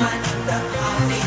find the heart.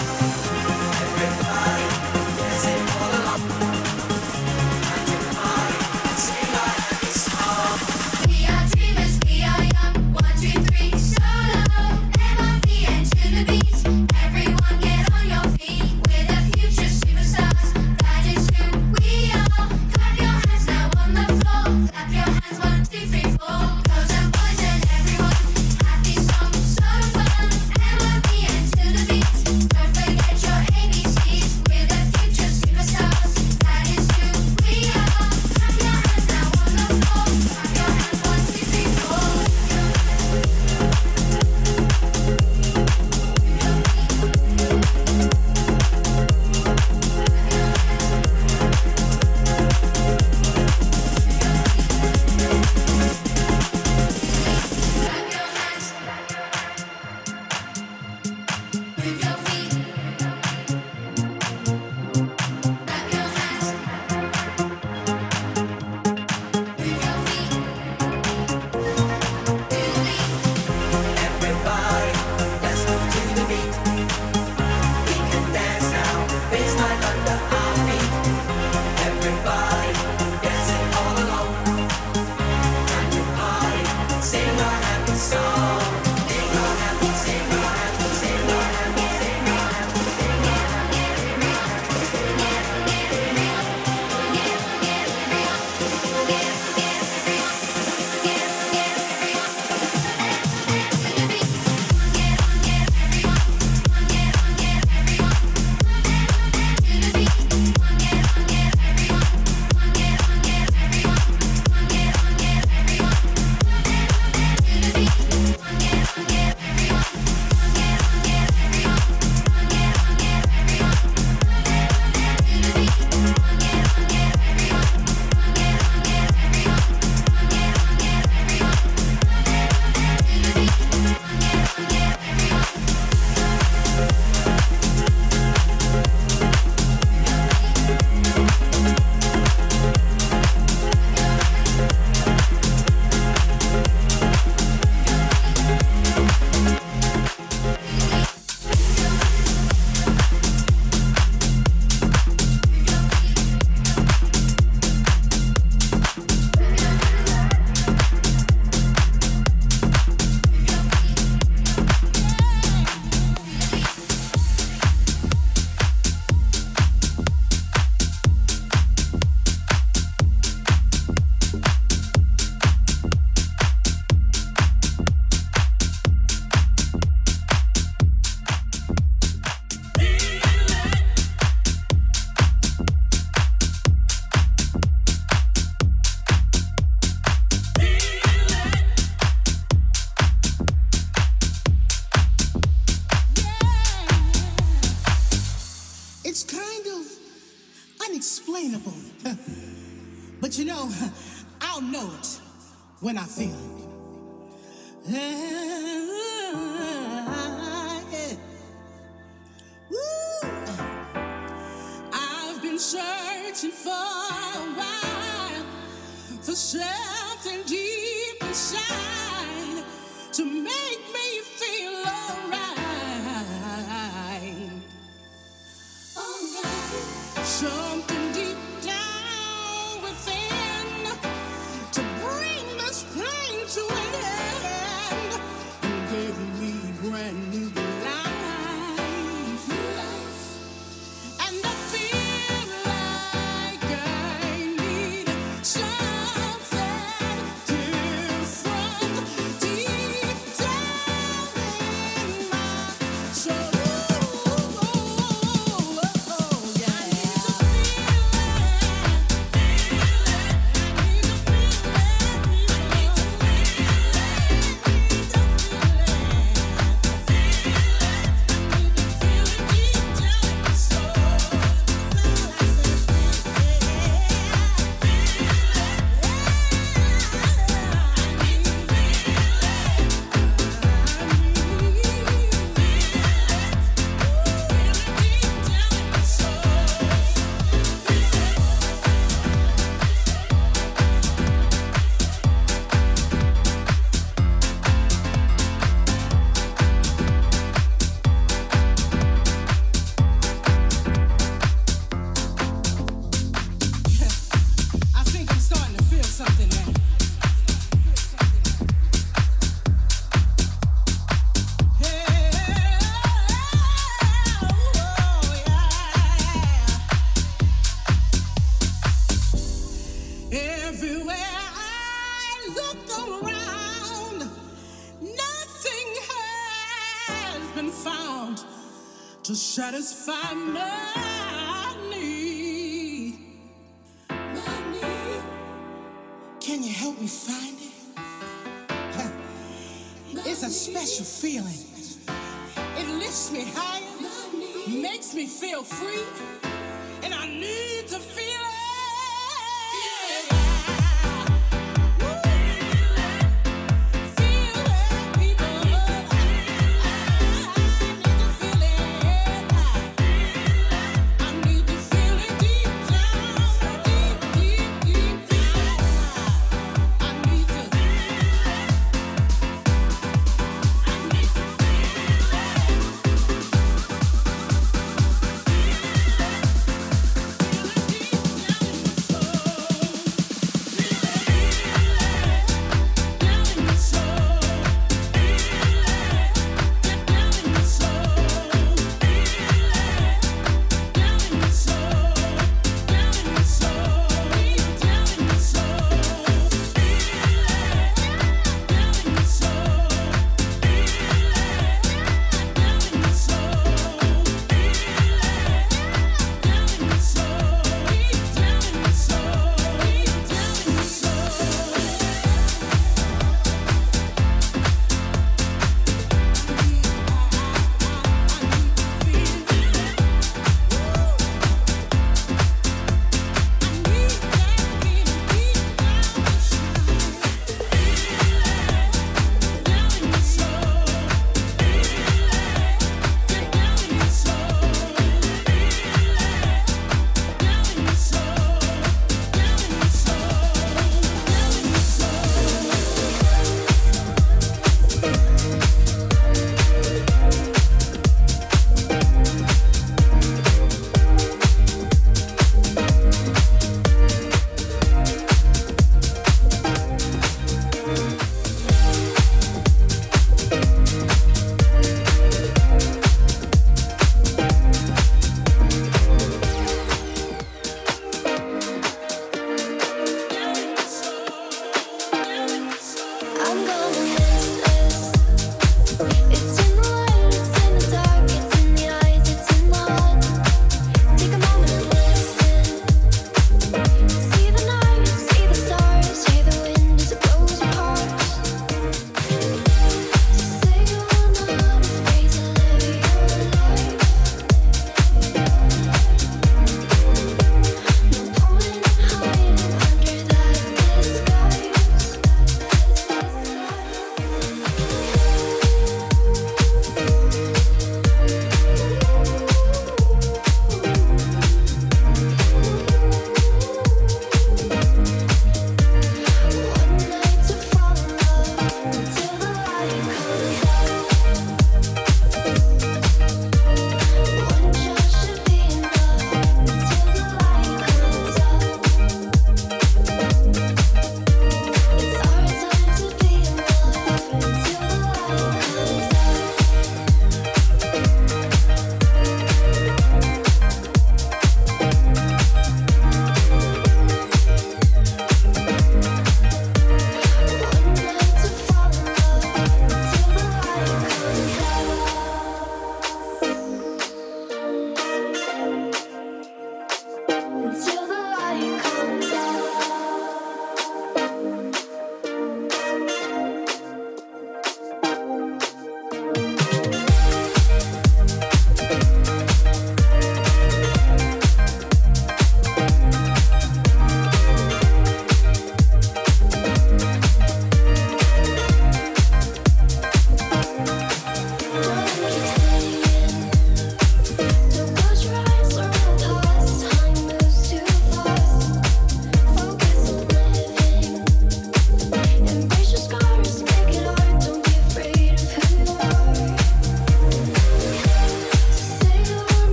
Something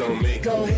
on me. Go ahead,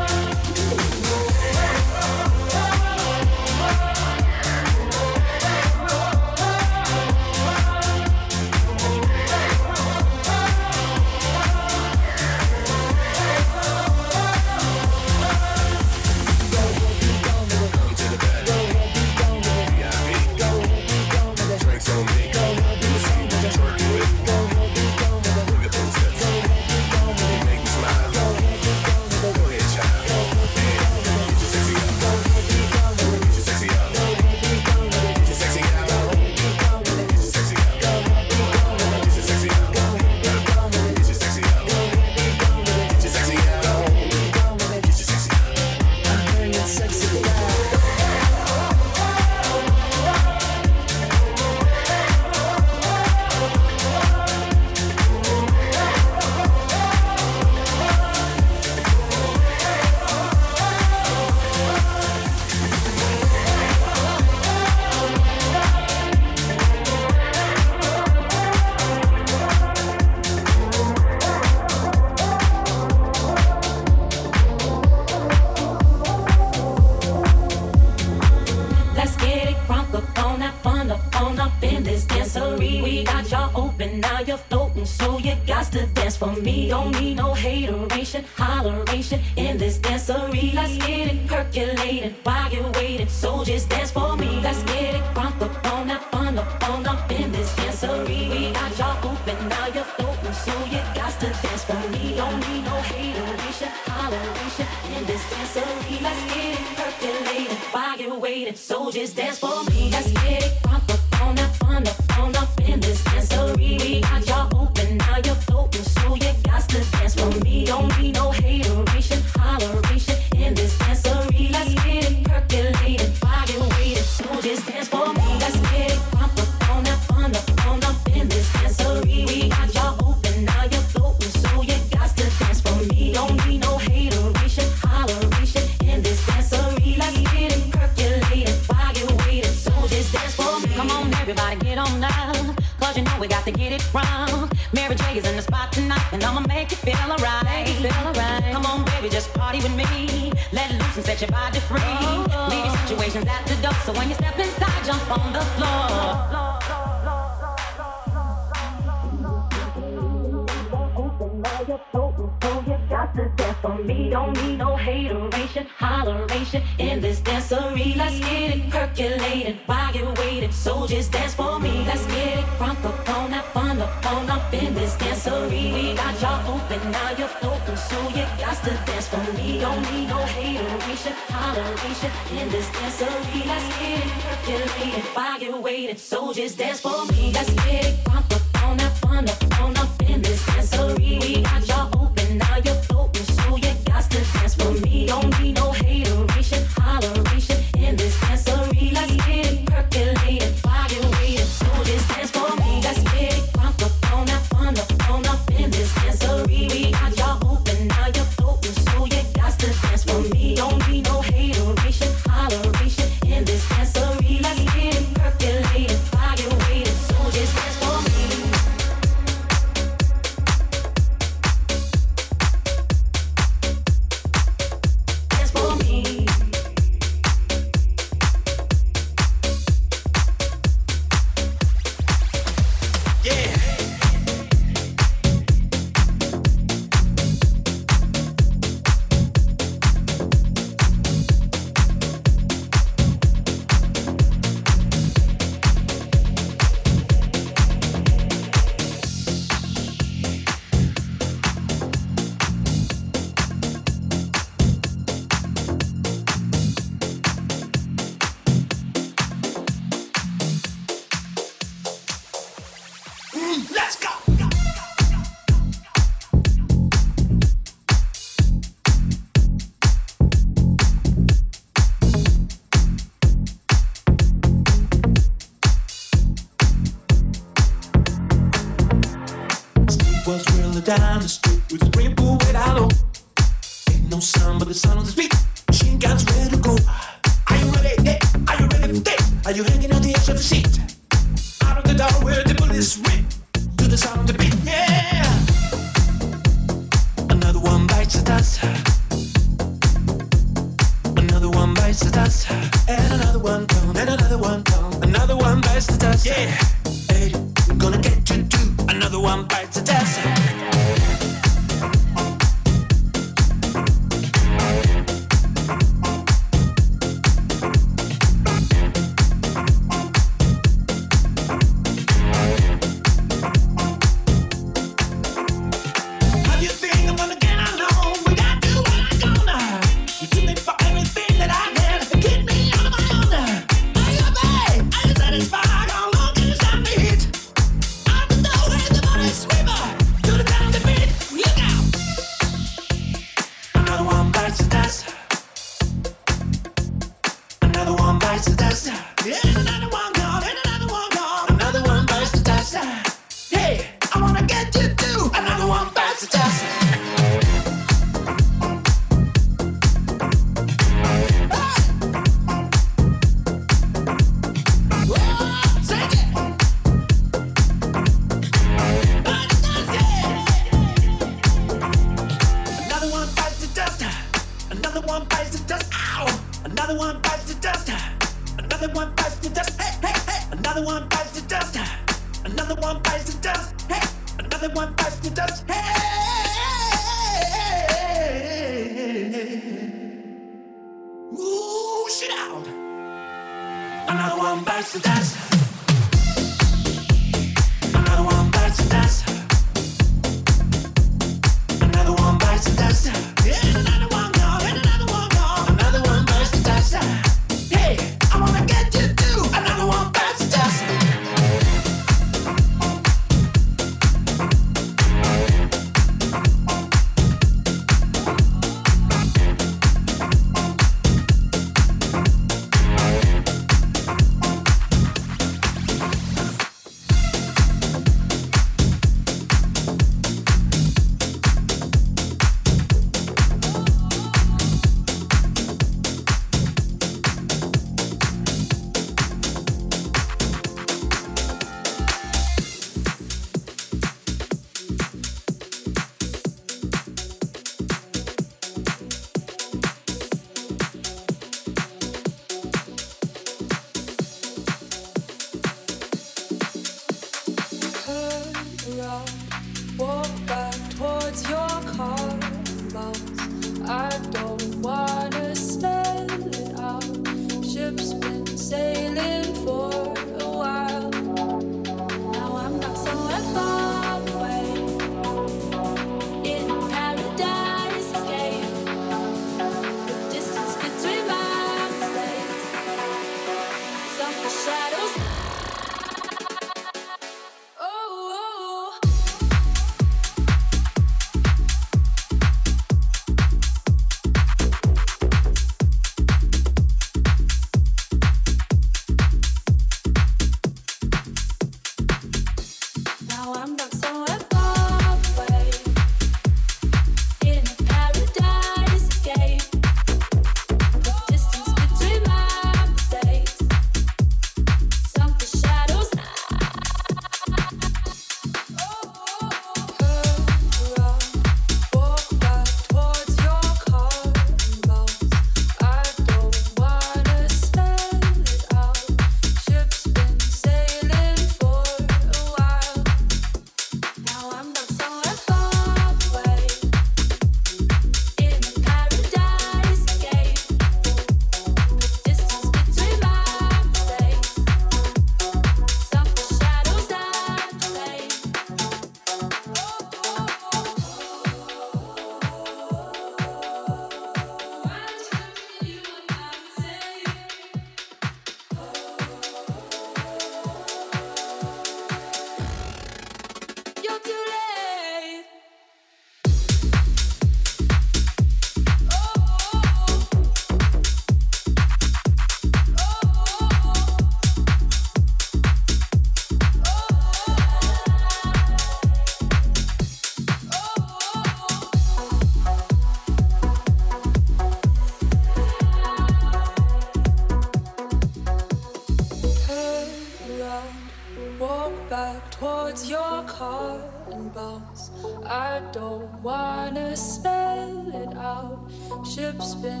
Ship's been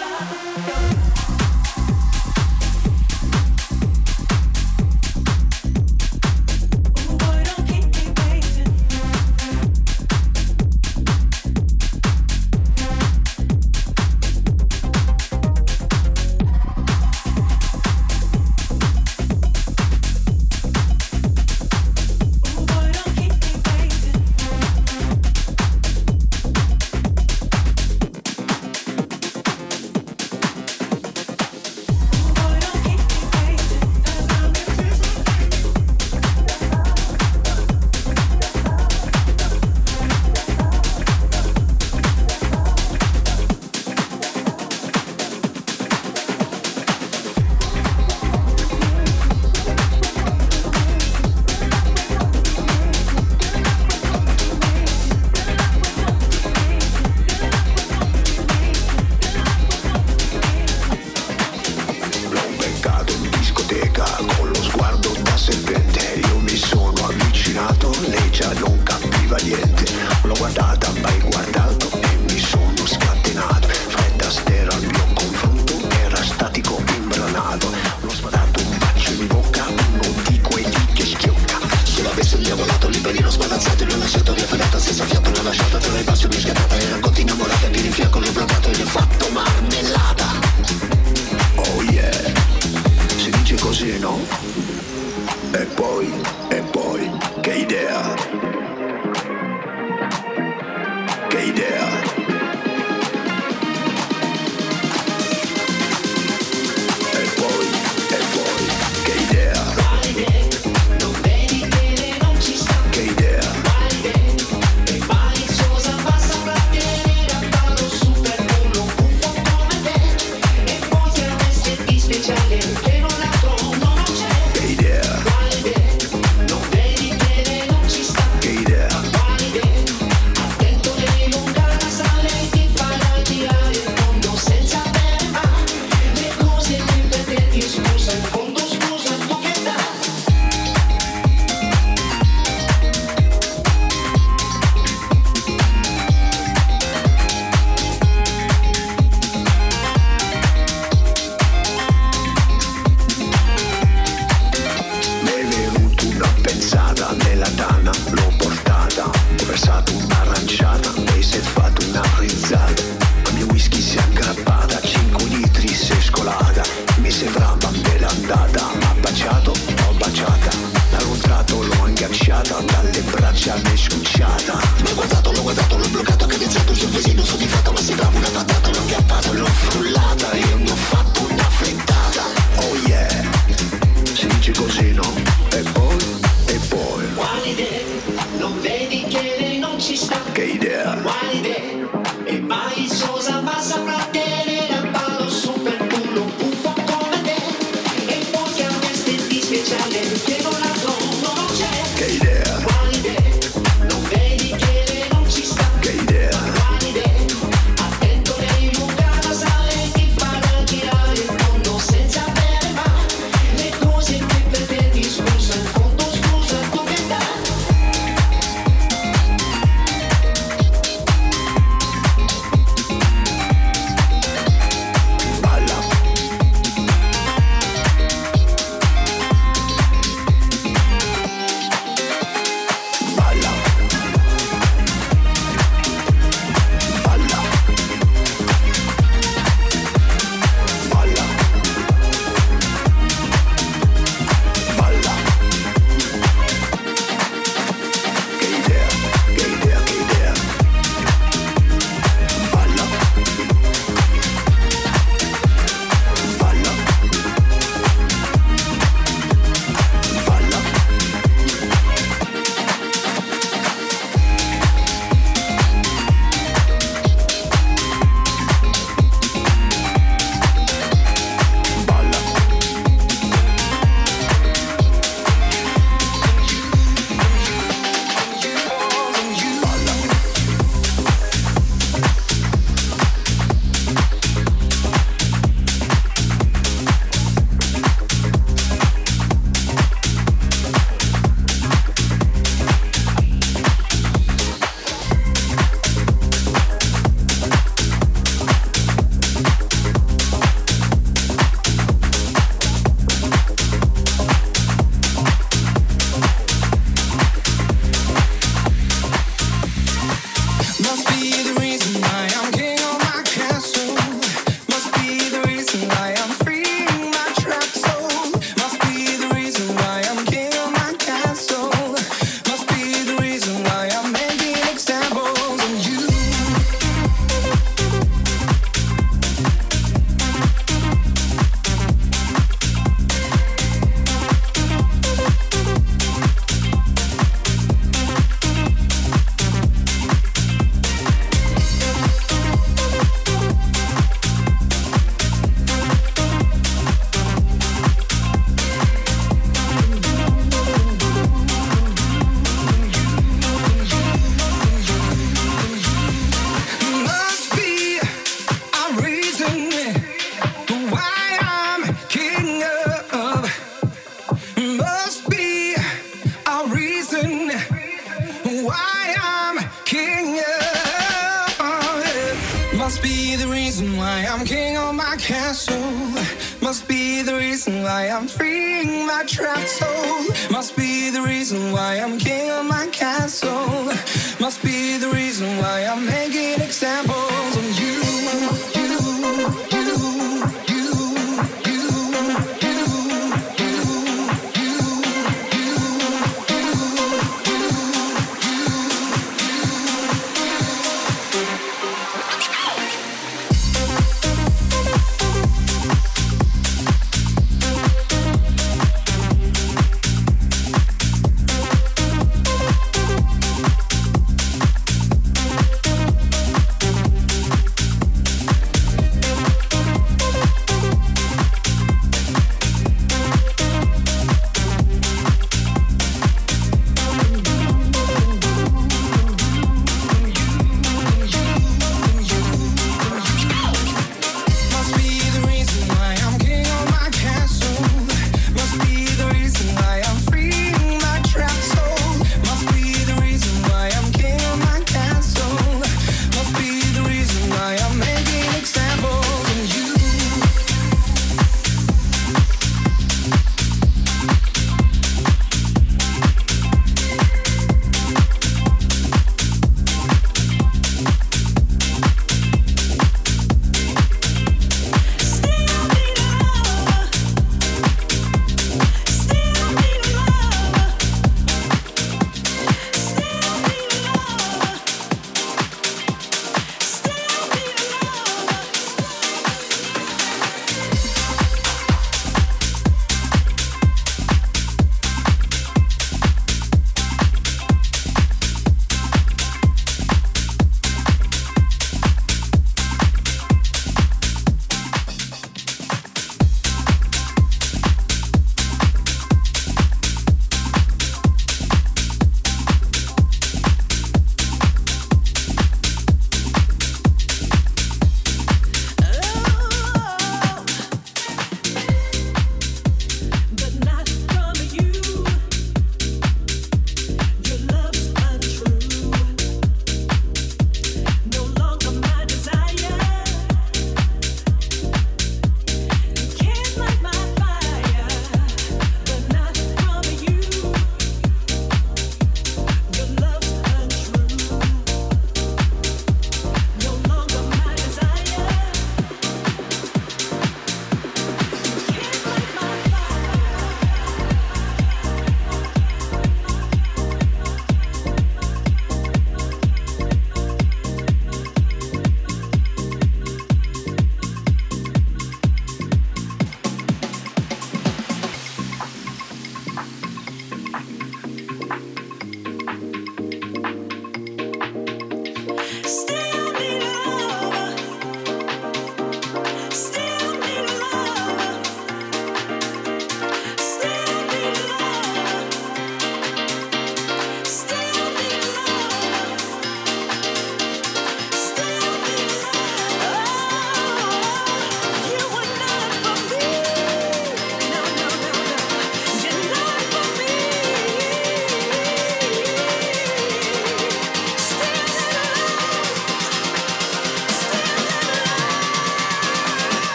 love,